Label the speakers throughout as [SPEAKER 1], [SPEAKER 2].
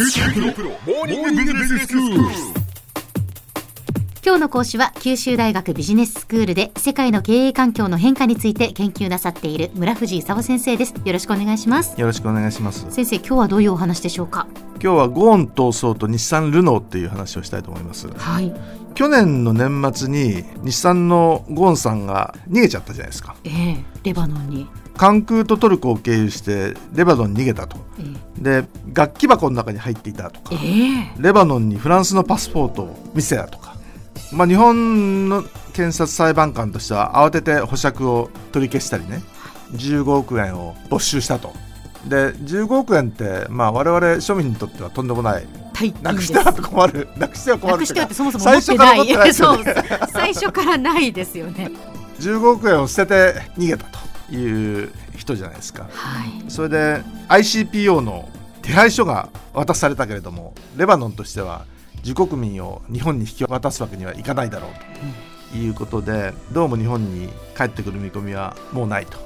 [SPEAKER 1] 今日の講師は九州大学ビジネススクールで世界の経営環境の変化について研究なさっている村藤勲先生です。よろしくお願いします。
[SPEAKER 2] よろしくお願いします。
[SPEAKER 1] 先生今日はどういうお話でしょうか？
[SPEAKER 2] 今日はゴーン闘争と日産ルノーっていう話をしたいと思います。
[SPEAKER 1] はい。
[SPEAKER 2] 去年の年末に日産のゴーンさんが逃げちゃったじゃないですか。
[SPEAKER 1] ええレバノンに
[SPEAKER 2] 関空とトルコを経由してレバノンに逃げたと。
[SPEAKER 1] え
[SPEAKER 2] で楽器箱の中に入っていたとか。
[SPEAKER 1] ええ。
[SPEAKER 2] レバノンにフランスのパスポートを見せたとか、まあ、日本の検察裁判官としては慌てて保釈を取り消したりね。15億円を没収したと。で15億円って、まあ、我々庶民にとってはとんでもない。
[SPEAKER 1] 大
[SPEAKER 2] なくしては困る。なくしては困る
[SPEAKER 1] なくしてはってそもそも
[SPEAKER 2] 最
[SPEAKER 1] 持ってない。最初からないですよね。
[SPEAKER 2] 15億円を捨てて逃げたという人じゃないですか。
[SPEAKER 1] はい。
[SPEAKER 2] それで ICPO の手配書が渡されたけれどもレバノンとしては自国民を日本に引き渡すわけにはいかないだろうということでどうも日本に帰ってくる見込みはもうないと。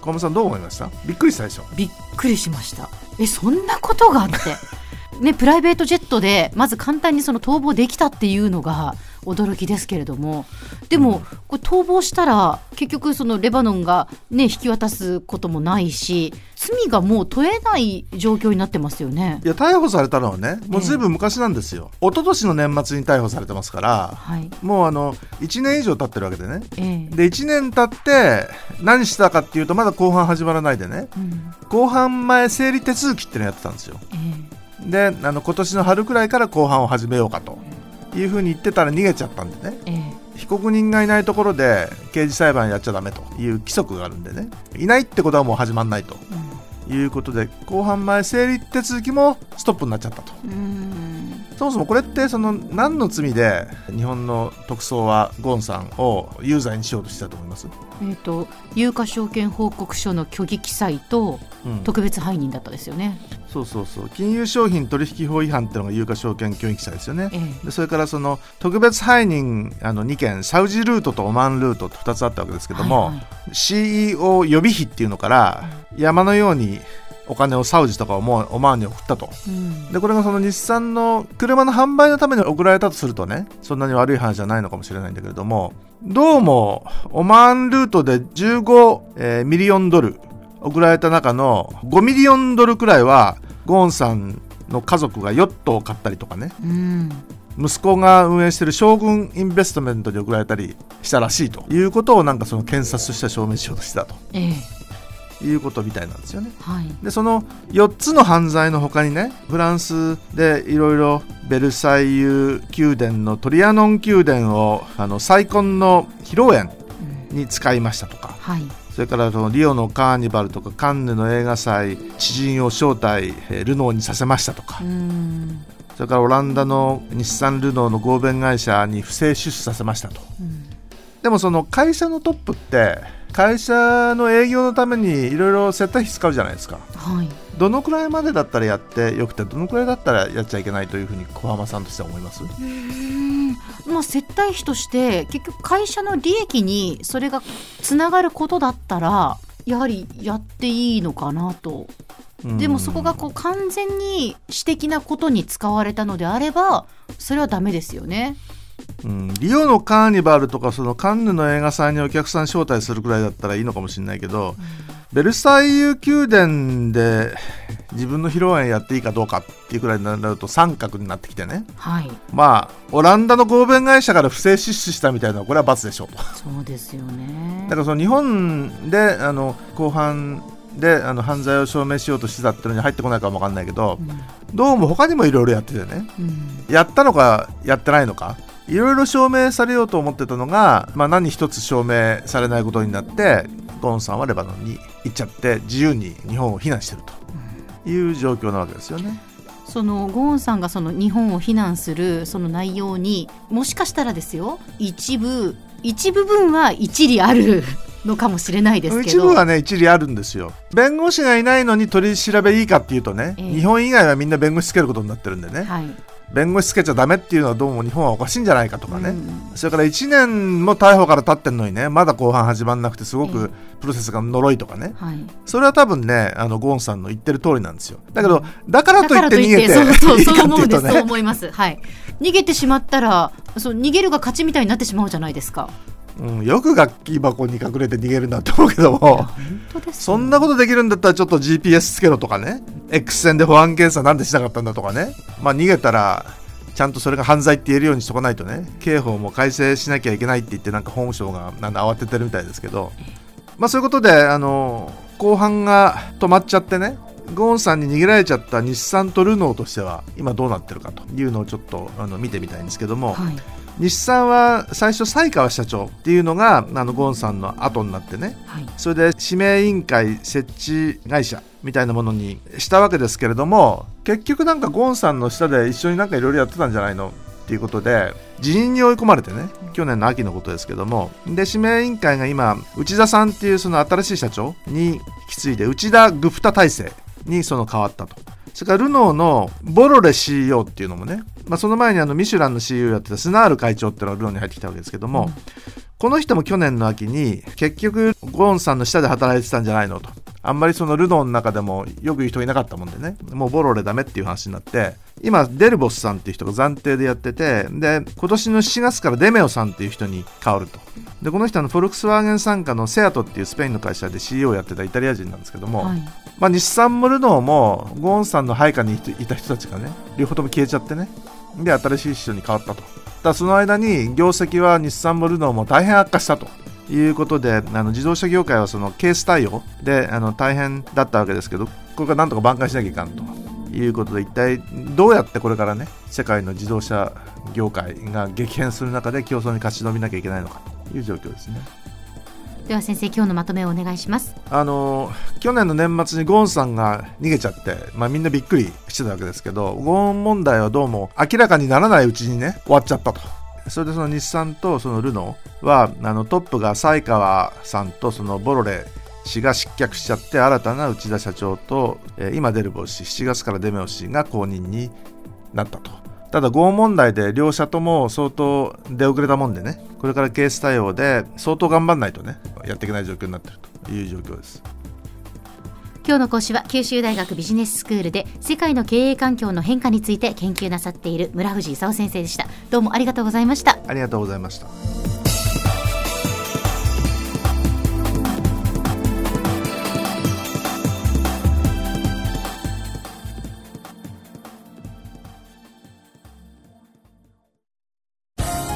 [SPEAKER 2] 小室さんどう思いました？びっくりしたでしょ？
[SPEAKER 1] びっくりしました。えそんなことがあって。ねプライベートジェットでまず簡単にその逃亡できたっていうのが驚きですけれども。でもこれ逃亡したら結局そのレバノンがね引き渡すこともないし罪がもう問えない状況になってますよね。
[SPEAKER 2] いや逮捕されたのはねもうずいぶん昔なんですよ、一昨年の年末に逮捕されてますから
[SPEAKER 1] はい。
[SPEAKER 2] もうあの1年以上経ってるわけでね。
[SPEAKER 1] ええ。
[SPEAKER 2] で1年経って何したかっていうとまだ後半始まらないでね。
[SPEAKER 1] うん。
[SPEAKER 2] 後半前整理手続きってのをやってたんですよ。
[SPEAKER 1] え。
[SPEAKER 2] であの今年の春くらいから後半を始めようかというふうに言ってたら逃げちゃったんでね。
[SPEAKER 1] ええ。
[SPEAKER 2] 被告人がいないところで刑事裁判やっちゃダメという規則があるんでね。いないってことはもう始まんないということで後半前整理手続きもストップになっちゃったと。
[SPEAKER 1] うん。うん
[SPEAKER 2] そもそもこれってその何の罪で日本の特捜はゴーンさんを有罪にしようとしてたと思います、
[SPEAKER 1] えっ、と有価証券報告書の虚偽記載と
[SPEAKER 2] うん。
[SPEAKER 1] 特別背任だったですよね、
[SPEAKER 2] そうそうそう。金融商品取引法違反っていうのが有価証券協議記載ですよね。
[SPEAKER 1] ええ。
[SPEAKER 2] でそれからその特別背任あの2件サウジルートとオマーンルートと2つあったわけですけども、
[SPEAKER 1] はいはい。
[SPEAKER 2] CEO 予備費っていうのから山のようにお金をサウジとかオマオマーンに送ったと。
[SPEAKER 1] うん。
[SPEAKER 2] でこれがその日産の車の販売のために送られたとするとねそんなに悪い話じゃないのかもしれないんだけれどもどうもオマーンルートで15、えーミリオンドル送られた中の5ミリオンドルくらいはゴーンさんの家族がヨットを買ったりとかね
[SPEAKER 1] うん。
[SPEAKER 2] 息子が運営している将軍インベストメントに送られたりしたらしいということをなんかその検察としては証明しようとしてたと。
[SPEAKER 1] ええ
[SPEAKER 2] いうことみたいなんですよね。
[SPEAKER 1] はい。
[SPEAKER 2] でその4つの犯罪の他にねフランスでいろいろベルサイユ宮殿のトリアノン宮殿をあの再婚の披露宴
[SPEAKER 1] うん
[SPEAKER 2] に使いましたとか。
[SPEAKER 1] はい。
[SPEAKER 2] それからそのリオのカーニバルとかカンヌの映画祭知人を招待えールノーにさせましたとか。
[SPEAKER 1] うん。
[SPEAKER 2] それからオランダの日産ルノーの合弁会社に不正出資させましたと。
[SPEAKER 1] うん
[SPEAKER 2] でもその会社のトップって会社の営業のためにいろいろ接待費使うじゃないですか。
[SPEAKER 1] はい。
[SPEAKER 2] どのくらいまでだったらやってよくてどのくらいだったらやっちゃいけないというふうに小浜さんとしては思います？
[SPEAKER 1] うん。まあ接待費として結局会社の利益にそれがつながることだったらやはりやっていいのかなと。でもそこがこう完全に私的なことに使われたのであればそれはダメですよね。
[SPEAKER 2] うん、リオのカーニバルとかそのカンヌの映画祭にお客さん招待するくらいだったらいいのかもしれないけど、ベルサイユ宮殿で自分の披露宴やっていいかどうかっていうくらいになると三角になってきてね。
[SPEAKER 1] はい。
[SPEAKER 2] まあオランダの合弁会社から不正出資したみたいなのはこれは罰でしょうと。
[SPEAKER 1] そうですよね。
[SPEAKER 2] だからその日本であの後半であの犯罪を証明しようとしてたっていうのに入ってこないかもわかんないけどどうも他にもいろいろやっててね。
[SPEAKER 1] うんうん。
[SPEAKER 2] やったのかやってないのかいろいろ証明されようと思ってたのが、まあ、何一つ証明されないことになってゴーンさんはレバノンに行っちゃって自由に日本を非難してるという状況なわけですよね。
[SPEAKER 1] そのゴーンさんがその日本を非難するその内容にもしかしたらですよ一部一部分は一理ある のかもしれないですけど。
[SPEAKER 2] 一部はね一理あるんですよ。弁護士がいないのに取り調べいいかっていうとね、
[SPEAKER 1] ええ。
[SPEAKER 2] 日本以外はみんな弁護士つけることになってるんでね。
[SPEAKER 1] はい
[SPEAKER 2] 弁護士つけちゃダメっていうのはどうも日本はおかしいんじゃないかとかね、
[SPEAKER 1] うん。
[SPEAKER 2] それから1年も逮捕から経ってんのにねまだ公判始まんなくてすご
[SPEAKER 1] え
[SPEAKER 2] くプロセスが呪いとかね。
[SPEAKER 1] はい。
[SPEAKER 2] それは多分ねあのゴーンさんの言ってる通りなんですよ。だけどだから
[SPEAKER 1] だ
[SPEAKER 2] といって逃げて
[SPEAKER 1] そうそうそう思う
[SPEAKER 2] ね。
[SPEAKER 1] そう思います。はい。逃げてしまったらそう逃げるが勝ちみたいになってしまうじゃないですか。
[SPEAKER 2] うん、よく楽器箱に隠れて逃げるんだと思うけども。
[SPEAKER 1] 本当です
[SPEAKER 2] そんなことできるんだったらちょっと GPS つけろとかね X 線で保安検査なんでしなかったんだとかね。まあ逃げたらちゃんとそれが犯罪って言えるようにしとかないとね。刑法も改正しなきゃいけないって言ってなんか法務省がなんだ慌ててるみたいですけど。まあそういうことであの後半が止まっちゃってね。ゴーンさんに逃げられちゃった日産とルノーとしては今どうなってるかというのをちょっとあの見てみたいんですけども、
[SPEAKER 1] はい。
[SPEAKER 2] 日産は最初西川社長っていうのがあのゴーンさんの後になってね。
[SPEAKER 1] はい。
[SPEAKER 2] それで指名委員会設置会社みたいなものにしたわけですけれども結局なんかゴーンさんの下で一緒になんかいろいろやってたんじゃないのっていうことで辞任に追い込まれてね去年の秋のことですけども。で指名委員会が今内田さんっていうその新しい社長に引き継いで内田グフタ体制にその変わったと。それからルノーのボロレ CEO っていうのもね、まあ、その前にあのミシュランの CEO やってたスナール会長っていうのがルノーに入ってきたわけですけども、この人も去年の秋に結局ゴーンさんの下で働いてたんじゃないのと。あんまりそのルノーの中でもよく言う人いなかったもんでね。もうボロレダメっていう話になって。今デルボスさんっていう人が暫定でやっててで今年の7月からデメオさんっていう人に変わると。でこの人はフォルクスワーゲン傘下のセアトっていうスペインの会社で CEO をやってたイタリア人なんですけども、
[SPEAKER 1] はい。
[SPEAKER 2] まあ、日産もルノーもゴーンさんの配下にいた人たちがね両方とも消えちゃってねで新しい人に変わったとだその間に業績は日産もルノーも大変悪化したということであの自動車業界はそのケース対応であの大変だったわけですけどこれからなんとか挽回しなきゃいかんということで一体どうやってこれからね世界の自動車業界が激変する中で競争に勝ち延びなきゃいけないのかという状況ですね。
[SPEAKER 1] では先生今日のまとめをお願いします。
[SPEAKER 2] あの去年の年末にゴーンさんが逃げちゃって、まあ、みんなびっくりしてたわけですけどゴーン問題はどうも明らかにならないうちにね終わっちゃったと。それでその日産とそのルノーはあのトップが西川さんとそのボロレ氏が失脚しちゃって新たな内田社長と、えー今出る帽子7月からデメオ氏が後任になったと。ただゴーン問題で両社とも相当出遅れたもんでね。これからケース対応で相当頑張んないとねやっていけない状況になっているという状況です。
[SPEAKER 1] 今日の講師は九州大学ビジネススクールで世界の経営環境の変化について研究なさっている村藤勲先生でした。どうもありがとうございました。
[SPEAKER 2] ありがとうございました。